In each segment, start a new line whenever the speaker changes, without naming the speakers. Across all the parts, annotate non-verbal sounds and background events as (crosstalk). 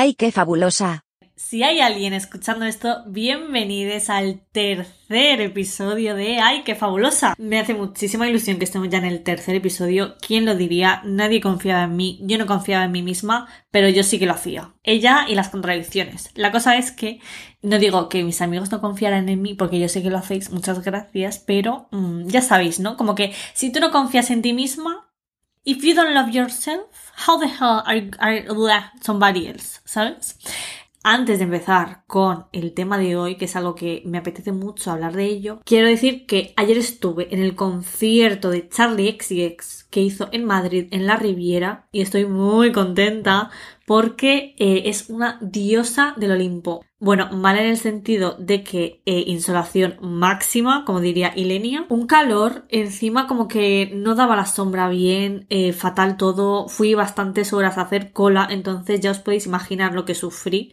¡Ay, qué fabulosa!
Si hay alguien escuchando esto, bienvenidos al tercer episodio de ¡Ay, qué fabulosa! Me hace muchísima ilusión que estemos ya en el tercer episodio. ¿Quién lo diría? Nadie confiaba en mí, yo no confiaba en mí misma, pero yo sí que lo hacía. Ella y las contradicciones. La cosa es que no digo que mis amigos no confiaran en mí, porque yo sé que lo hacéis, muchas gracias, pero mm, ya sabéis, ¿no? Como que si tú no confías en ti misma, if you don't love yourself, how the hell are, are somebody else? ¿Sabes? Antes de empezar con el tema de hoy, que es algo que me apetece mucho hablar de ello, quiero decir que ayer estuve en el concierto de Charlie XCX que hizo en Madrid, en la Riviera, y estoy muy contenta porque eh, es una diosa del Olimpo. Bueno, mal en el sentido de que eh, insolación máxima, como diría Ilenia, un calor encima como que no daba la sombra bien, eh, fatal todo, fui bastantes horas a hacer cola, entonces ya os podéis imaginar lo que sufrí.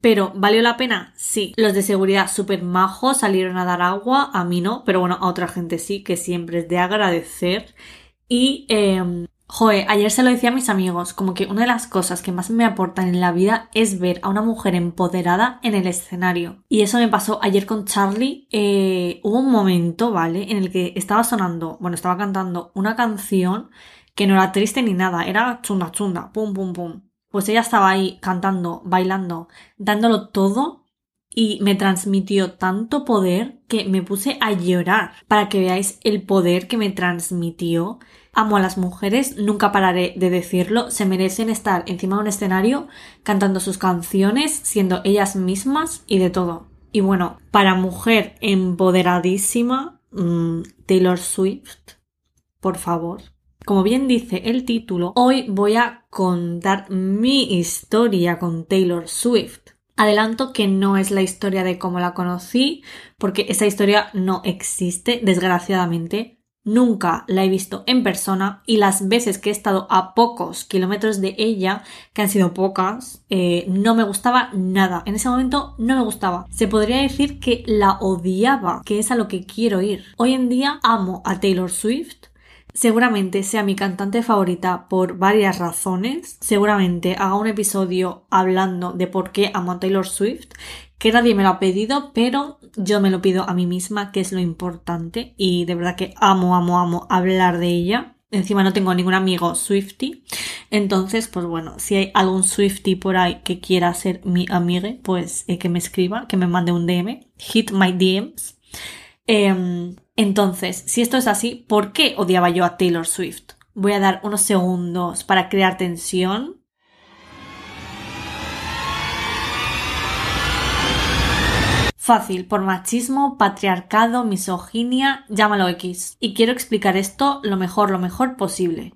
Pero, ¿valió la pena? Sí. Los de seguridad súper majos salieron a dar agua, a mí no, pero bueno, a otra gente sí, que siempre es de agradecer. Y eh, Joe, ayer se lo decía a mis amigos, como que una de las cosas que más me aportan en la vida es ver a una mujer empoderada en el escenario. Y eso me pasó ayer con Charlie. Eh, hubo un momento, ¿vale? En el que estaba sonando, bueno, estaba cantando una canción que no era triste ni nada, era chunda chunda, pum pum pum. Pues ella estaba ahí cantando, bailando, dándolo todo y me transmitió tanto poder que me puse a llorar para que veáis el poder que me transmitió Amo a las mujeres, nunca pararé de decirlo, se merecen estar encima de un escenario cantando sus canciones, siendo ellas mismas y de todo. Y bueno, para mujer empoderadísima, mm, Taylor Swift, por favor. Como bien dice el título, hoy voy a contar mi historia con Taylor Swift. Adelanto que no es la historia de cómo la conocí, porque esa historia no existe, desgraciadamente. Nunca la he visto en persona y las veces que he estado a pocos kilómetros de ella, que han sido pocas, eh, no me gustaba nada. En ese momento no me gustaba. Se podría decir que la odiaba, que es a lo que quiero ir. Hoy en día amo a Taylor Swift. Seguramente sea mi cantante favorita por varias razones. Seguramente haga un episodio hablando de por qué amo a Taylor Swift que nadie me lo ha pedido, pero yo me lo pido a mí misma, que es lo importante. Y de verdad que amo, amo, amo hablar de ella. Encima no tengo ningún amigo Swifty. Entonces, pues bueno, si hay algún Swifty por ahí que quiera ser mi amigue, pues eh, que me escriba, que me mande un DM. Hit my DMs. Em, entonces, si esto es así, ¿por qué odiaba yo a Taylor Swift? Voy a dar unos segundos para crear tensión Fácil, por machismo, patriarcado, misoginia, llámalo X. Y quiero explicar esto lo mejor, lo mejor posible.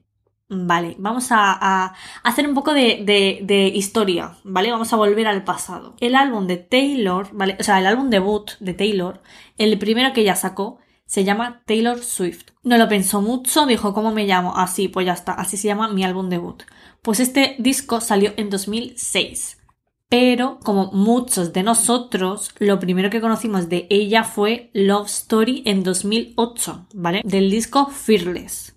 Vale, vamos a, hacer un poco de, historia, ¿vale? Vamos a volver al pasado. El álbum de Taylor, ¿vale? O sea, el álbum debut de Taylor, el primero que ella sacó, se llama Taylor Swift. No lo pensó mucho, dijo, ¿cómo me llamo? Así, pues ya está, así se llama mi álbum debut. Pues este disco salió en 2006 pero como muchos de nosotros, lo primero que conocimos de ella fue Love Story en 2008, ¿vale? Del disco Fearless.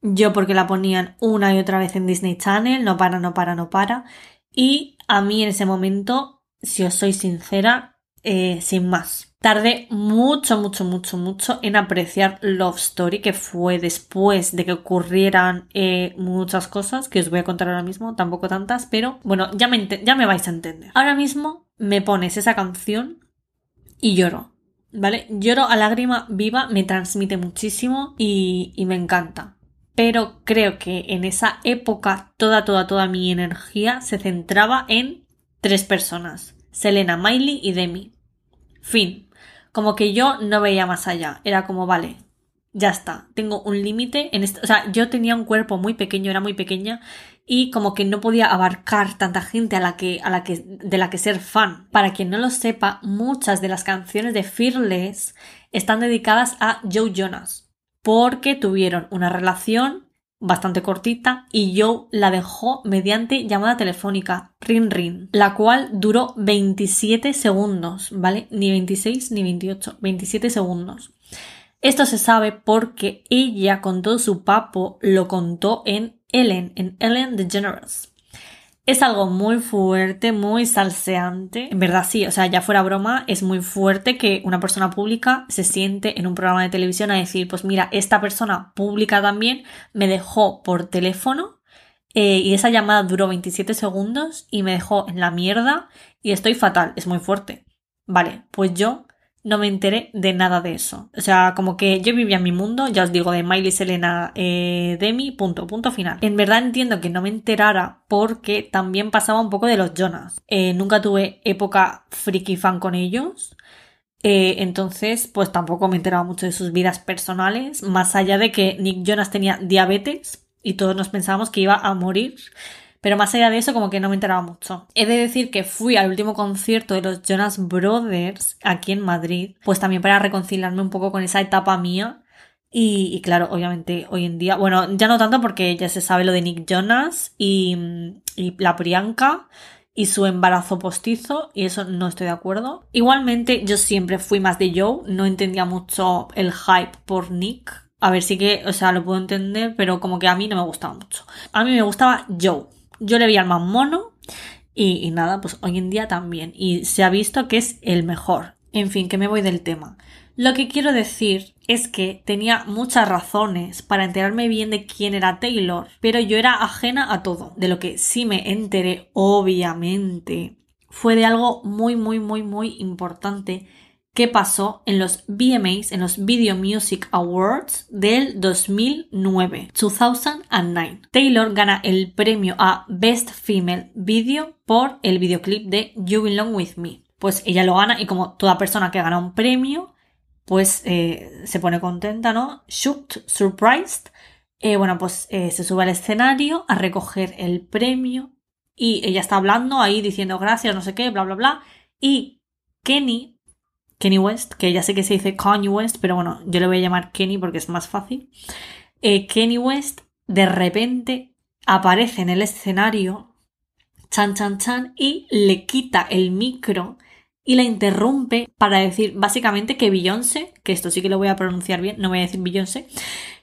Yo porque la ponían una y otra vez en Disney Channel, no para, no para, no para. Y a mí en ese momento, si os soy sincera, eh, sin más. Tardé mucho, mucho, mucho, mucho en apreciar Love Story, que fue después de que ocurrieran eh, muchas cosas, que os voy a contar ahora mismo, tampoco tantas, pero bueno, ya me, ya me vais a entender. Ahora mismo me pones esa canción y lloro, ¿vale? Lloro a lágrima viva, me transmite muchísimo y, y me encanta. Pero creo que en esa época toda, toda, toda mi energía se centraba en tres personas. Selena, Miley y Demi. Fin como que yo no veía más allá. Era como, vale, ya está, tengo un límite en esto. O sea, yo tenía un cuerpo muy pequeño, era muy pequeña y como que no podía abarcar tanta gente a la que, a la que, de la que ser fan. Para quien no lo sepa, muchas de las canciones de Fearless están dedicadas a Joe Jonas porque tuvieron una relación bastante cortita y Joe la dejó mediante llamada telefónica Ring Ring, la cual duró 27 segundos, ¿vale? Ni 26 ni 28, 27 segundos. Esto se sabe porque ella con todo su papo lo contó en Ellen, en Ellen DeGeneres. Es algo muy fuerte, muy salseante. En verdad sí, o sea, ya fuera broma, es muy fuerte que una persona pública se siente en un programa de televisión a decir, pues mira, esta persona pública también me dejó por teléfono eh, y esa llamada duró 27 segundos y me dejó en la mierda y estoy fatal, es muy fuerte. Vale, pues yo no me enteré de nada de eso. O sea, como que yo vivía en mi mundo, ya os digo, de Miley, Selena, eh, Demi, punto, punto final. En verdad entiendo que no me enterara porque también pasaba un poco de los Jonas. Eh, nunca tuve época friki fan con ellos. Eh, entonces, pues tampoco me enteraba mucho de sus vidas personales, más allá de que Nick Jonas tenía diabetes y todos nos pensábamos que iba a morir pero más allá de eso, como que no me enteraba mucho. He de decir que fui al último concierto de los Jonas Brothers aquí en Madrid, pues también para reconciliarme un poco con esa etapa mía. Y, claro, obviamente hoy en día, bueno, ya no tanto porque ya se sabe lo de Nick Jonas y, y la Priyanka y su embarazo postizo y eso no estoy de acuerdo. Igualmente yo siempre fui más de Joe, no entendía mucho el hype por Nick. A ver, sí que, o sea, lo puedo entender, pero como que a mí no me gustaba mucho. A mí me gustaba Joe. Yo le vi al más mono y, nada, pues hoy en día también. Y se ha visto que es el mejor. En fin, que me voy del tema. Lo que quiero decir es que tenía muchas razones para enterarme bien de quién era Taylor, pero yo era ajena a todo. De lo que sí me enteré, obviamente, fue de algo muy, muy, muy, muy importante qué pasó en los VMAs, en los Video Music Awards del 2009, 2009. Taylor gana el premio a Best Female Video por el videoclip de You Belong With Me. Pues ella lo gana y como toda persona que gana un premio, pues eh, se pone contenta, ¿no? Shocked, surprised. Eh, bueno, pues eh, se sube al escenario a recoger el premio y ella está hablando ahí diciendo gracias, no sé qué, bla, bla, bla. Y Kenny Kenny West, que ya sé que se dice Kanye West, pero bueno, yo le voy a llamar Kenny porque es más fácil. Eh, Kenny West de repente aparece en el escenario, chan, chan, chan, y le quita el micro y la interrumpe para decir básicamente que Beyoncé, que esto sí que lo voy a pronunciar bien, no voy a decir Beyoncé,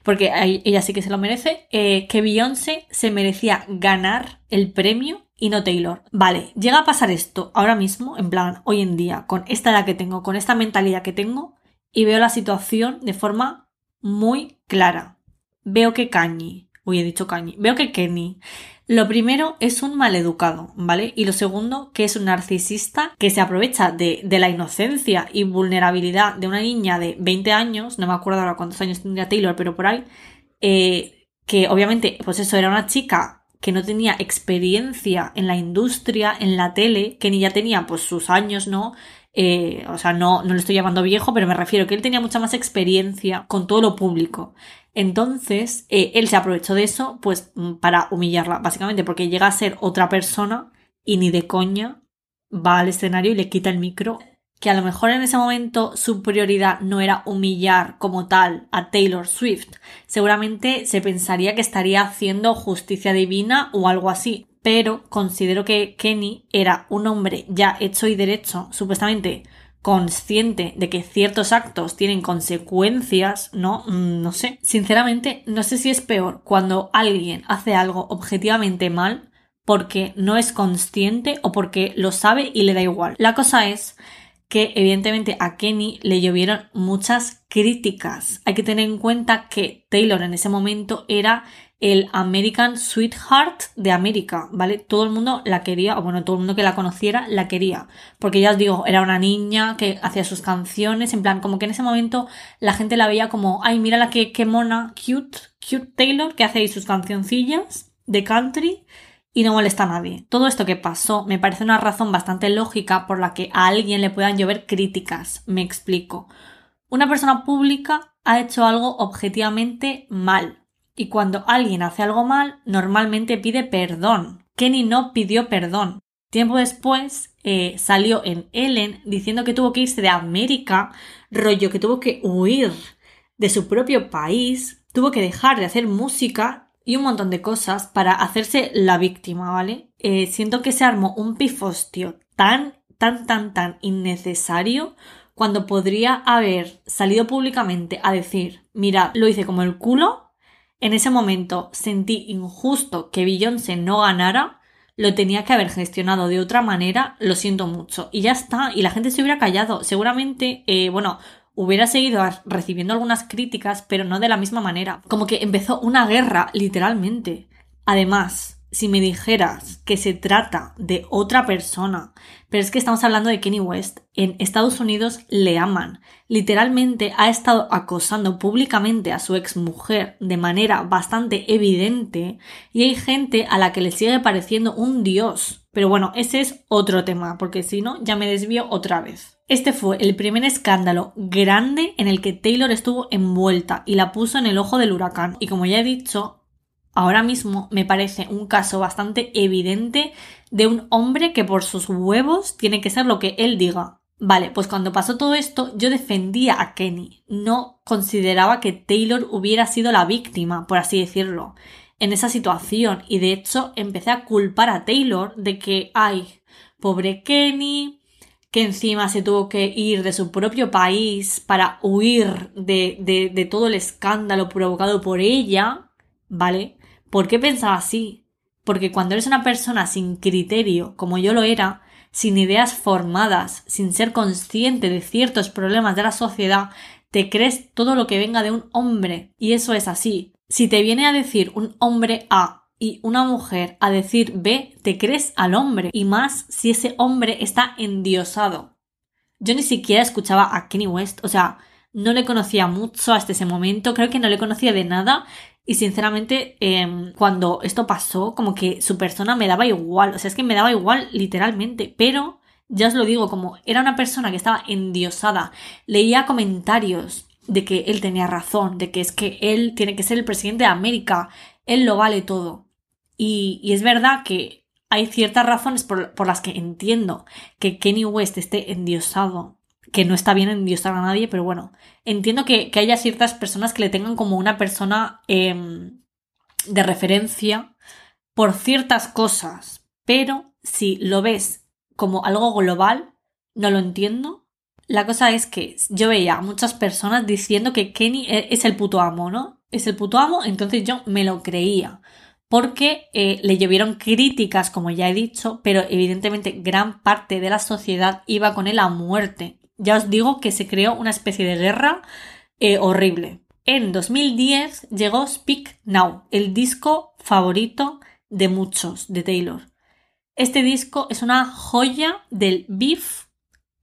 porque ella sí que se lo merece, eh, que Beyoncé se merecía ganar el premio y no Taylor. Vale, llega a pasar esto ahora mismo, en plan, hoy en día, con esta edad que tengo, con esta mentalidad que tengo, y veo la situación de forma muy clara. Veo que Kanye, uy, he dicho Kanye, veo que Kenny, lo primero es un maleducado, ¿vale? Y lo segundo, que es un narcisista que se aprovecha de, de, la inocencia y vulnerabilidad de una niña de 20 años, no me acuerdo ahora cuántos años tendría Taylor, pero por ahí, eh, que obviamente, pues eso, era una chica que no tenía experiencia en la industria, en la tele, que ni ya tenía pues sus años, ¿no? Eh, o sea, no, no le estoy llamando viejo, pero me refiero que él tenía mucha más experiencia con todo lo público. Entonces, eh, él se aprovechó de eso, pues, mm, para humillarla, básicamente, porque llega a ser otra persona y ni de coña va al escenario y le quita el micro que a lo mejor en ese momento su prioridad no era humillar como tal a Taylor Swift, seguramente se pensaría que estaría haciendo justicia divina o algo así. Pero considero que Kenny era un hombre ya hecho y derecho, supuestamente consciente de que ciertos actos tienen consecuencias, ¿no? Mm, no sé. Sinceramente, no sé si es peor cuando alguien hace algo objetivamente mal porque no es consciente o porque lo sabe y le da igual. La cosa es que evidentemente a Kenny le llovieron muchas críticas. Hay que tener en cuenta que Taylor en ese momento era el American Sweetheart de América, ¿vale? Todo el mundo la quería, o bueno, todo el mundo que la conociera la quería, porque ya os digo, era una niña que hacía sus canciones, en plan, como que en ese momento la gente la veía como, ay, mira la que, qué mona, cute, cute Taylor, que hace ahí sus cancioncillas de country, y no molesta a nadie. Todo esto que pasó me parece una razón bastante lógica por la que a alguien le puedan llover críticas. Me explico. Una persona pública ha hecho algo objetivamente mal. Y cuando alguien hace algo mal, normalmente pide perdón. Kenny no pidió perdón. Tiempo después eh, salió en Ellen diciendo que tuvo que irse de América, rollo que tuvo que huir de su propio país, tuvo que dejar de hacer música y un montón de cosas para hacerse la víctima, ¿vale? Eh, siento que se armó un pifostio tan, tan, tan, tan innecesario cuando podría haber salido públicamente a decir, mira, lo hice como el culo, en ese momento sentí injusto que Beyoncé no ganara, lo tenía que haber gestionado de otra manera, lo siento mucho. Y ya está, y la gente se hubiera callado. Seguramente, eh, bueno, hubiera seguido recibiendo algunas críticas, pero no de la misma manera. Como que empezó una guerra, literalmente. Además, si me dijeras que se trata de otra persona, pero es que estamos hablando de Kenny West, en Estados Unidos le aman. Literalmente ha estado acosando públicamente a su ex mujer de manera bastante evidente y hay gente a la que le sigue pareciendo un dios. Pero bueno, ese es otro tema, porque si no, ya me desvío otra vez. Este fue el primer escándalo grande en el que Taylor estuvo envuelta y la puso en el ojo del huracán. Y como ya he dicho, ahora mismo me parece un caso bastante evidente de un hombre que por sus huevos tiene que ser lo que él diga. Vale, pues cuando pasó todo esto yo defendía a Kenny, no consideraba que Taylor hubiera sido la víctima, por así decirlo, en esa situación y de hecho empecé a culpar a Taylor de que, ay, pobre Kenny, que encima se tuvo que ir de su propio país para huir de, de, todo el escándalo provocado por ella, ¿vale? ¿Por qué pensaba así? Porque cuando eres una persona sin criterio, como yo lo era, sin ideas formadas, sin ser consciente de ciertos problemas de la sociedad, te crees todo lo que venga de un hombre. Y eso es así. Si te viene a decir un hombre A y una mujer a decir B, te crees al hombre. Y más si ese hombre está endiosado. Yo ni siquiera escuchaba a Kenny West, o sea, no le conocía mucho hasta ese momento, creo que no le conocía de nada y sinceramente, em, cuando esto pasó, como que su persona me daba igual. O sea, es que me daba igual literalmente. Pero, ya os lo digo, como era una persona que estaba endiosada, leía comentarios de que él tenía razón, de que es que él tiene que ser el presidente de América, él lo vale todo. Y, es verdad que hay ciertas razones por, por las que entiendo que Kenny West esté endiosado que no está bien endiosar a nadie, pero bueno, entiendo que, haya ciertas personas que le tengan como una persona em, de referencia por ciertas cosas, pero si lo ves como algo global, no lo entiendo. La cosa es que yo veía a muchas personas diciendo que Kenny e, es el puto amo, ¿no? Es el puto amo, entonces yo me lo creía. Porque eh, le llovieron críticas, como ya he dicho, pero evidentemente gran parte de la sociedad iba con él a muerte. Ya os digo que se creó una especie de guerra eh, horrible. En 2010 llegó Speak Now, el disco favorito de muchos de Taylor. Este disco es una joya del beef.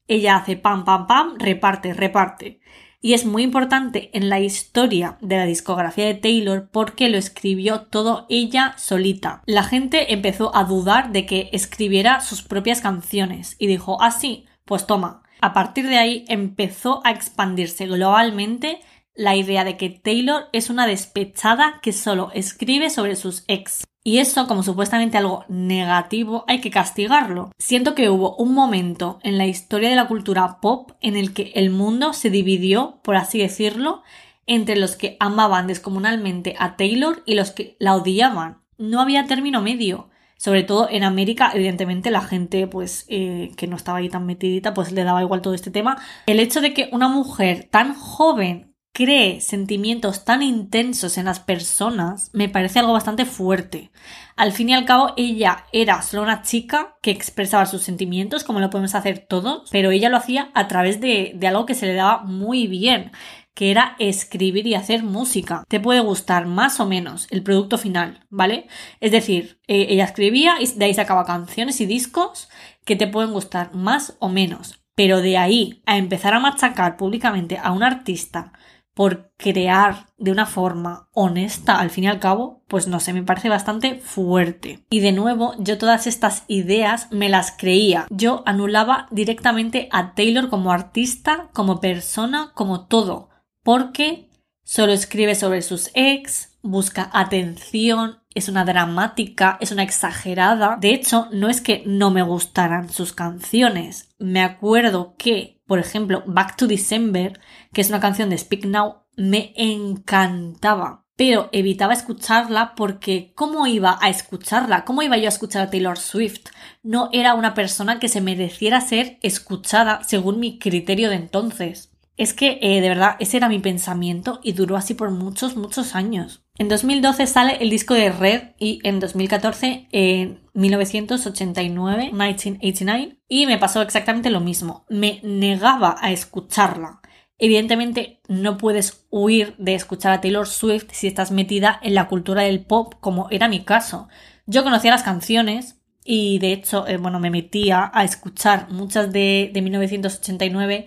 Ella hace pam, pam, pam, reparte, reparte. Y es muy importante en la historia de la discografía de Taylor porque lo escribió todo ella solita. La gente empezó a dudar de que escribiera sus propias canciones y dijo, ah, sí, pues toma, a partir de ahí empezó a expandirse globalmente la idea de que Taylor es una despechada que solo escribe sobre sus ex. Y eso, como supuestamente algo negativo, hay que castigarlo. Siento que hubo un momento en la historia de la cultura pop en el que el mundo se dividió, por así decirlo, entre los que amaban descomunalmente a Taylor y los que la odiaban. No había término medio sobre todo en América, evidentemente la gente pues eh, que no estaba ahí tan metidita pues le daba igual todo este tema. El hecho de que una mujer tan joven cree sentimientos tan intensos en las personas me parece algo bastante fuerte. Al fin y al cabo, ella era solo una chica que expresaba sus sentimientos, como lo podemos hacer todos, pero ella lo hacía a través de, algo que se le daba muy bien que era escribir y hacer música. Te puede gustar más o menos el producto final, ¿vale? Es decir, eh, ella escribía y de ahí sacaba canciones y discos que te pueden gustar más o menos. Pero de ahí a empezar a machacar públicamente a un artista por crear de una forma honesta al fin y al cabo, pues no sé, me parece bastante fuerte. Y de nuevo, yo todas estas ideas me las creía. Yo anulaba directamente a Taylor como artista, como persona, como todo porque solo escribe sobre sus ex, busca atención, es una dramática, es una exagerada. De hecho, no es que no me gustaran sus canciones. Me acuerdo que, por ejemplo, Back to December, que es una canción de Speak Now, me encantaba. Pero evitaba escucharla porque ¿cómo iba a escucharla? ¿Cómo iba yo a escuchar a Taylor Swift? No era una persona que se mereciera ser escuchada según mi criterio de entonces. Es que, eh, de verdad, ese era mi pensamiento y duró así por muchos, muchos años. En 2012 sale el disco de Red y en 2014, en 1989, 1989, y me pasó exactamente lo mismo. Me negaba a escucharla. Evidentemente no puedes huir de escuchar a Taylor Swift si estás metida en la cultura del pop, como era mi caso. Yo conocía las canciones y de hecho, eh, bueno, me metía a escuchar muchas de, de 1989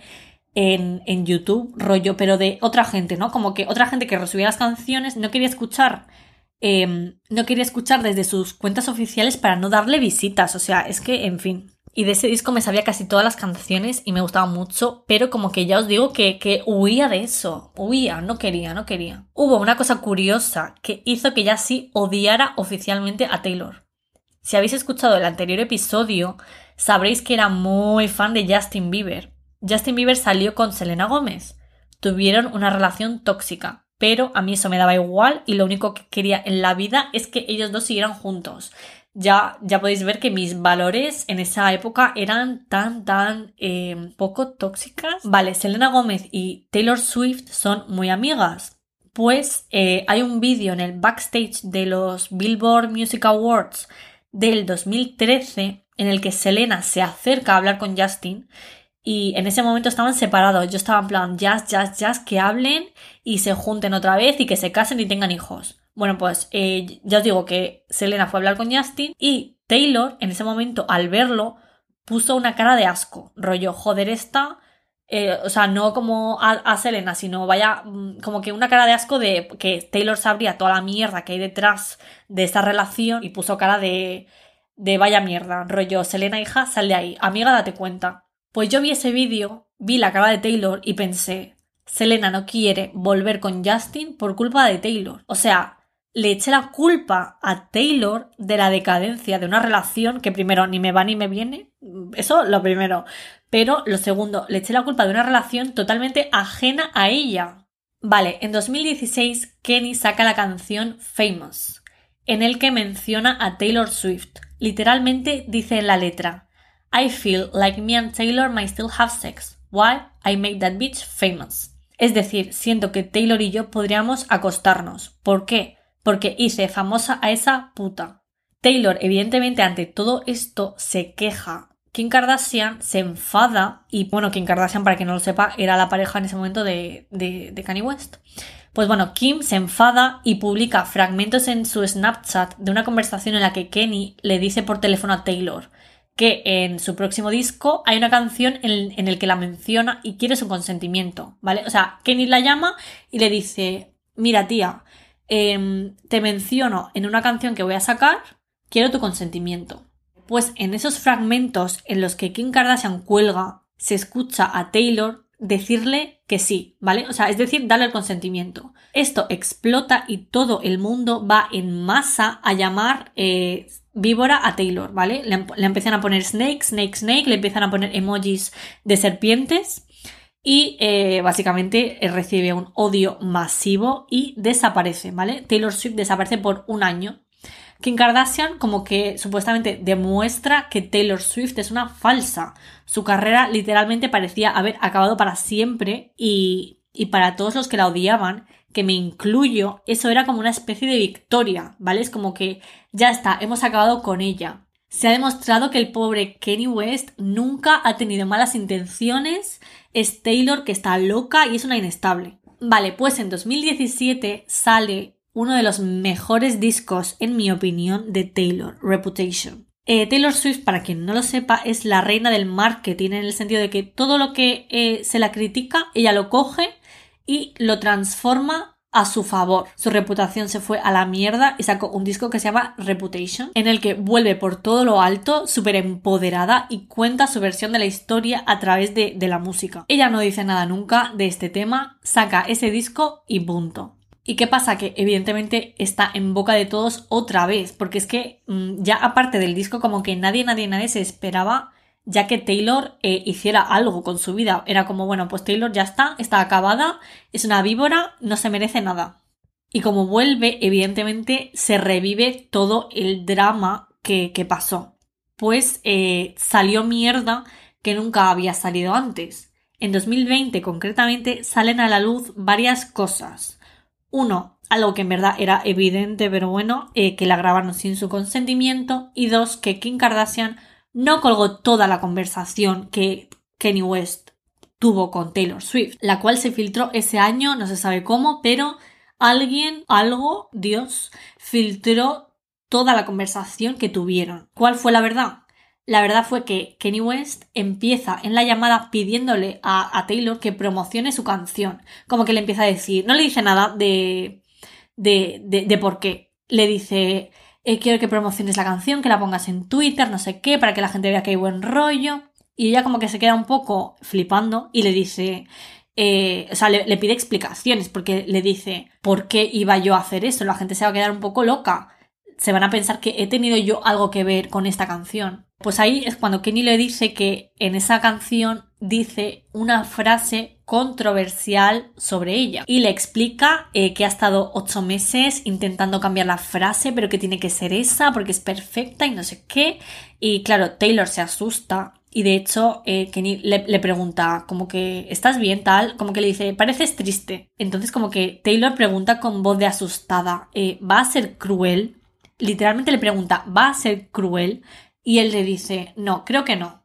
en, YouTube, rollo, pero de otra gente, ¿no? Como que otra gente que resubía las canciones no quería escuchar, eh, no quería escuchar desde sus cuentas oficiales para no darle visitas, o sea, es que, en fin. Y de ese disco me sabía casi todas las canciones y me gustaba mucho, pero como que ya os digo que, que huía de eso, huía, no quería, no quería. Hubo una cosa curiosa que hizo que ya sí odiara oficialmente a Taylor. Si habéis escuchado el anterior episodio, sabréis que era muy fan de Justin Bieber. Justin Bieber salió con Selena Gómez. Tuvieron una relación tóxica, pero a mí eso me daba igual y lo único que quería en la vida es que ellos dos siguieran juntos ya, ya podéis ver que mis valores en esa época eran tan, tan eh, poco tóxicas. Vale, Selena Gómez y Taylor Swift son muy amigas. Pues eh, hay un vídeo en el backstage de los Billboard Music Awards del 2013 en el que Selena se acerca a hablar con Justin y en ese momento estaban separados. Yo estaba en plan, jazz, jazz, jazz, que hablen y se junten otra vez y que se casen y tengan hijos. Bueno, pues eh, ya os digo que Selena fue a hablar con Justin y Taylor, en ese momento, al verlo, puso una cara de asco. Rollo, joder, esta. Eh, o sea, no como a, Selena, sino vaya, mm, como que una cara de asco de que Taylor sabría toda la mierda que hay detrás de esta relación y puso cara de, de vaya mierda. Rollo, Selena, hija, sal de ahí. Amiga, date cuenta. Pues yo vi ese vídeo, vi la cara de Taylor y pensé, Selena no quiere volver con Justin por culpa de Taylor. O sea, le eché la culpa a Taylor de la decadencia de una relación que primero ni me va ni me viene. Eso lo primero. Pero lo segundo, le eché la culpa de una relación totalmente ajena a ella. Vale, en 2016 Kenny saca la canción Famous, en el que menciona a Taylor Swift. Literalmente dice en la letra, I feel like me and Taylor might still have sex. Why? I made that bitch famous. Es decir, siento que Taylor y yo podríamos acostarnos. ¿Por qué? porque hice famosa a esa puta. Taylor, evidentemente, ante todo esto se queja. Kim Kardashian se enfada y, bueno, Kim Kardashian, para quien no lo sepa, era la pareja en ese momento de, de, de Kanye West. Pues bueno, Kim se enfada y publica fragmentos en su Snapchat de una conversación en la que Kenny le dice por teléfono a Taylor que en su próximo disco hay una canción en, en el que la menciona y quiere su consentimiento, ¿vale? O sea, Kenny la llama y le dice, mira tía, Em, te menciono en una canción que voy a sacar, quiero tu consentimiento. Pues en esos fragmentos en los que Kim Kardashian cuelga, se escucha a Taylor decirle que sí, ¿vale? O sea, es decir, darle el consentimiento. Esto explota y todo el mundo va en masa a llamar eh, víbora a Taylor, ¿vale? Le, le, empiezan a poner snake, snake, snake, le empiezan a poner emojis de serpientes y eh, básicamente recibe un odio masivo y desaparece, ¿vale? Taylor Swift desaparece por un año. Kim Kardashian como que supuestamente demuestra que Taylor Swift es una falsa. Su carrera literalmente parecía haber acabado para siempre y, y para todos los que la odiaban, que me incluyo, eso era como una especie de victoria, ¿vale? Es como que ya está, hemos acabado con ella. Se ha demostrado que el pobre Kenny West nunca ha tenido malas intenciones, es Taylor que está loca y es una inestable. Vale, pues en 2017 sale uno de los mejores discos, en mi opinión, de Taylor, Reputation. Eh, Taylor Swift, para quien no lo sepa, es la reina del marketing en el sentido de que todo lo que eh, se la critica, ella lo coge y lo transforma a su favor. Su reputación se fue a la mierda y sacó un disco que se llama Reputation, en el que vuelve por todo lo alto, súper empoderada y cuenta su versión de la historia a través de, de, la música. Ella no dice nada nunca de este tema, saca ese disco y punto. ¿Y qué pasa? Que evidentemente está en boca de todos otra vez, porque es que mmm, ya aparte del disco como que nadie, nadie, nadie se esperaba ya que Taylor eh, hiciera algo con su vida. Era como, bueno, pues Taylor ya está, está acabada, es una víbora, no se merece nada. Y como vuelve, evidentemente se revive todo el drama que, que pasó. Pues eh, salió mierda que nunca había salido antes. En 2020 concretamente salen a la luz varias cosas. Uno, algo que en verdad era evidente, pero bueno, eh, que la grabaron sin su consentimiento. Y dos, que Kim Kardashian no colgó toda la conversación que Kenny West tuvo con Taylor Swift, la cual se filtró ese año, no se sabe cómo, pero alguien, algo, Dios, filtró toda la conversación que tuvieron. ¿Cuál fue la verdad? La verdad fue que Kenny West empieza en la llamada pidiéndole a, Taylor que promocione su canción. Como que le empieza a decir, no le dice nada de, de, de, por qué. Le dice, eh, quiero que promociones la canción, que la pongas en Twitter, no sé qué, para que la gente vea que hay buen rollo. Y ella como que se queda un poco flipando y le dice, eh, o sea, le, pide explicaciones porque le dice, ¿por qué iba yo a hacer eso? La gente se va a quedar un poco loca. Se van a pensar que he tenido yo algo que ver con esta canción. Pues ahí es cuando Kenny le dice que en esa canción dice una frase controversial sobre ella y le explica eh, que ha estado ocho meses intentando cambiar la frase pero que tiene que ser esa porque es perfecta y no sé qué y claro Taylor se asusta y de hecho, eh, Kenny le, pregunta, como que, ¿estás bien tal? Como que le dice, pareces triste. Entonces, como que Taylor pregunta con voz de asustada, eh, ¿va a ser cruel? Literalmente le pregunta, ¿va a ser cruel? Y él le dice, no, creo que no.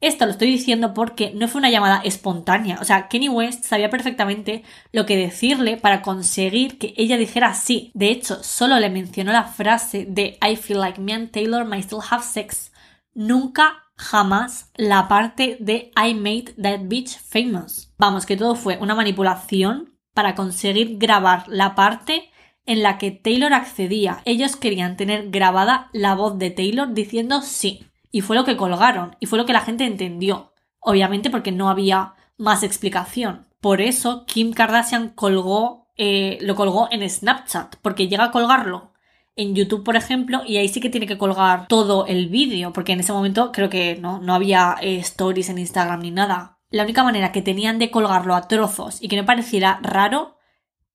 Esto lo estoy diciendo porque no fue una llamada espontánea. O sea, Kenny West sabía perfectamente lo que decirle para conseguir que ella dijera sí. De hecho, solo le mencionó la frase de I feel like me and Taylor might still have sex. Nunca jamás la parte de I made that bitch famous. Vamos, que todo fue una manipulación para conseguir grabar la parte en la que Taylor accedía. Ellos querían tener grabada la voz de Taylor diciendo sí. Y fue lo que colgaron. Y fue lo que la gente entendió. Obviamente porque no había más explicación. Por eso Kim Kardashian colgó, eh, lo colgó en Snapchat. Porque llega a colgarlo en YouTube, por ejemplo, y ahí sí que tiene que colgar todo el vídeo, porque en ese momento creo que no, no había eh, stories en Instagram ni nada. La única manera que tenían de colgarlo a trozos y que no pareciera raro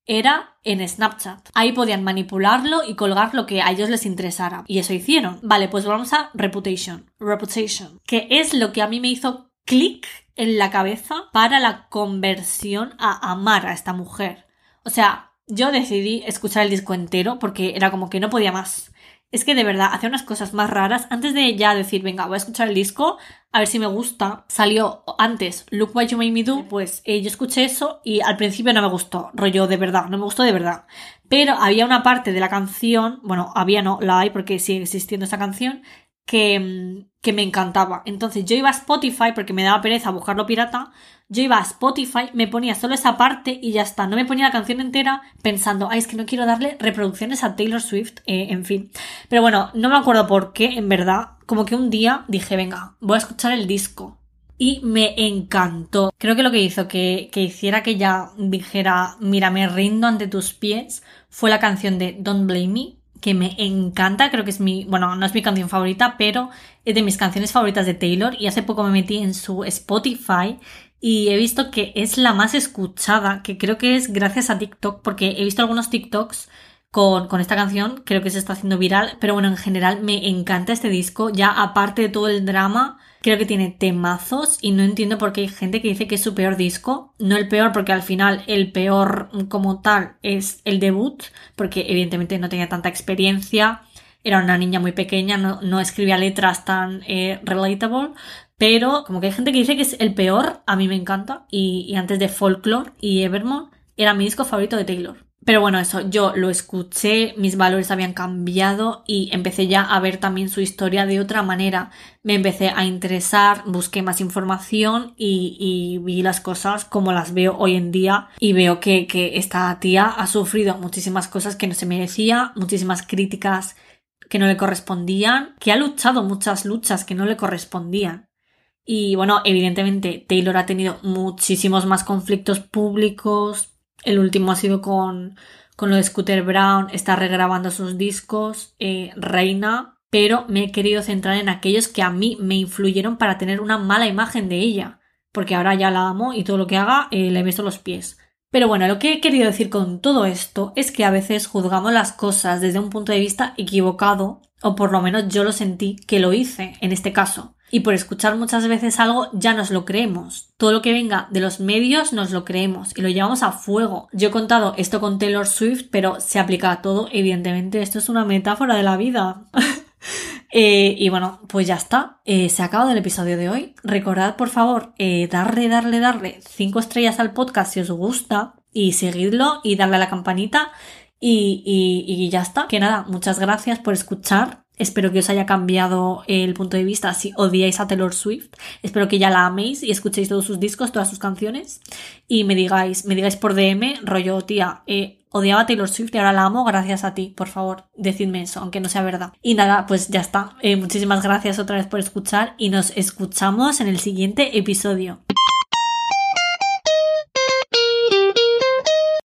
era en Snapchat. Ahí podían manipularlo y colgar lo que a ellos les interesara. Y eso hicieron. Vale, pues vamos a Reputation. Reputation. Que es lo que a mí me hizo clic en la cabeza para la conversión a amar a esta mujer. O sea, yo decidí escuchar el disco entero porque era como que no podía más. Es que de verdad hacía unas cosas más raras. Antes de ya decir, venga, voy a escuchar el disco, a ver si me gusta. Salió antes Look What You Made Me Do. Pues eh, yo escuché eso y al principio no me gustó. Rollo de verdad, no me gustó de verdad. Pero había una parte de la canción, bueno, había no, la hay porque sigue existiendo esa canción, que, que me encantaba. Entonces yo iba a Spotify porque me daba pereza buscarlo pirata. Yo iba a Spotify, me ponía solo esa parte y ya está. No me ponía la canción entera pensando, ay, es que no quiero darle reproducciones a Taylor Swift, eh, en fin. Pero bueno, no me acuerdo por qué, en verdad. Como que un día dije, venga, voy a escuchar el disco. Y me encantó. Creo que lo que hizo que, que hiciera que ella dijera, mira, me rindo ante tus pies, fue la canción de Don't Blame Me, que me encanta, creo que es mi, bueno, no es mi canción favorita, pero es de mis canciones favoritas de Taylor y hace poco me metí en su Spotify y he visto que es la más escuchada, que creo que es gracias a TikTok, porque he visto algunos TikToks con, con, esta canción, creo que se está haciendo viral, pero bueno, en general me encanta este disco, ya aparte de todo el drama, creo que tiene temazos y no entiendo por qué hay gente que dice que es su peor disco, no el peor porque al final el peor como tal es el debut, porque evidentemente no tenía tanta experiencia, era una niña muy pequeña, no, escribía letras tan eh, relatable, pero como que hay gente que dice que es el peor, a mí me encanta, y, y antes de Folklore y Evermore era mi disco favorito de Taylor. Pero bueno, eso, yo lo escuché, mis valores habían cambiado y empecé ya a ver también su historia de otra manera. Me empecé a interesar, busqué más información y, vi las cosas como las veo hoy en día y veo que, que esta tía ha sufrido muchísimas cosas que no se merecía, muchísimas críticas que no le correspondían, que ha luchado muchas luchas que no le correspondían. Y bueno, evidentemente Taylor ha tenido muchísimos más conflictos públicos, el último ha sido con, con lo de Scooter Brown, está regrabando sus discos, eh, Reina, pero me he querido centrar en aquellos que a mí me influyeron para tener una mala imagen de ella, porque ahora ya la amo y todo lo que haga eh, le beso los pies. Pero bueno, lo que he querido decir con todo esto es que a veces juzgamos las cosas desde un punto de vista equivocado, o por lo menos yo lo sentí que lo hice en este caso. Y por escuchar muchas veces algo ya nos lo creemos. Todo lo que venga de los medios nos lo creemos y lo llevamos a fuego. Yo he contado esto con Taylor Swift, pero se aplica a todo. Evidentemente, esto es una metáfora de la vida. (laughs) Eh, y bueno, pues ya está. Eh, se ha acabado el episodio de hoy. Recordad, por favor, eh, darle, darle, darle cinco estrellas al podcast si os gusta y seguidlo y darle a la campanita y, ya está. Que nada, muchas gracias por escuchar. Espero que os haya cambiado el punto de vista si odiáis a Taylor Swift. Espero que ya la améis y escuchéis todos sus discos, todas sus canciones. Y me digáis, me digáis por DM, rollo, tía, eh, odiaba a Taylor Swift y ahora la amo gracias a ti. Por favor, decidme eso, aunque no sea verdad. Y nada, pues ya está. Eh, muchísimas gracias otra vez por escuchar y nos escuchamos en el siguiente episodio.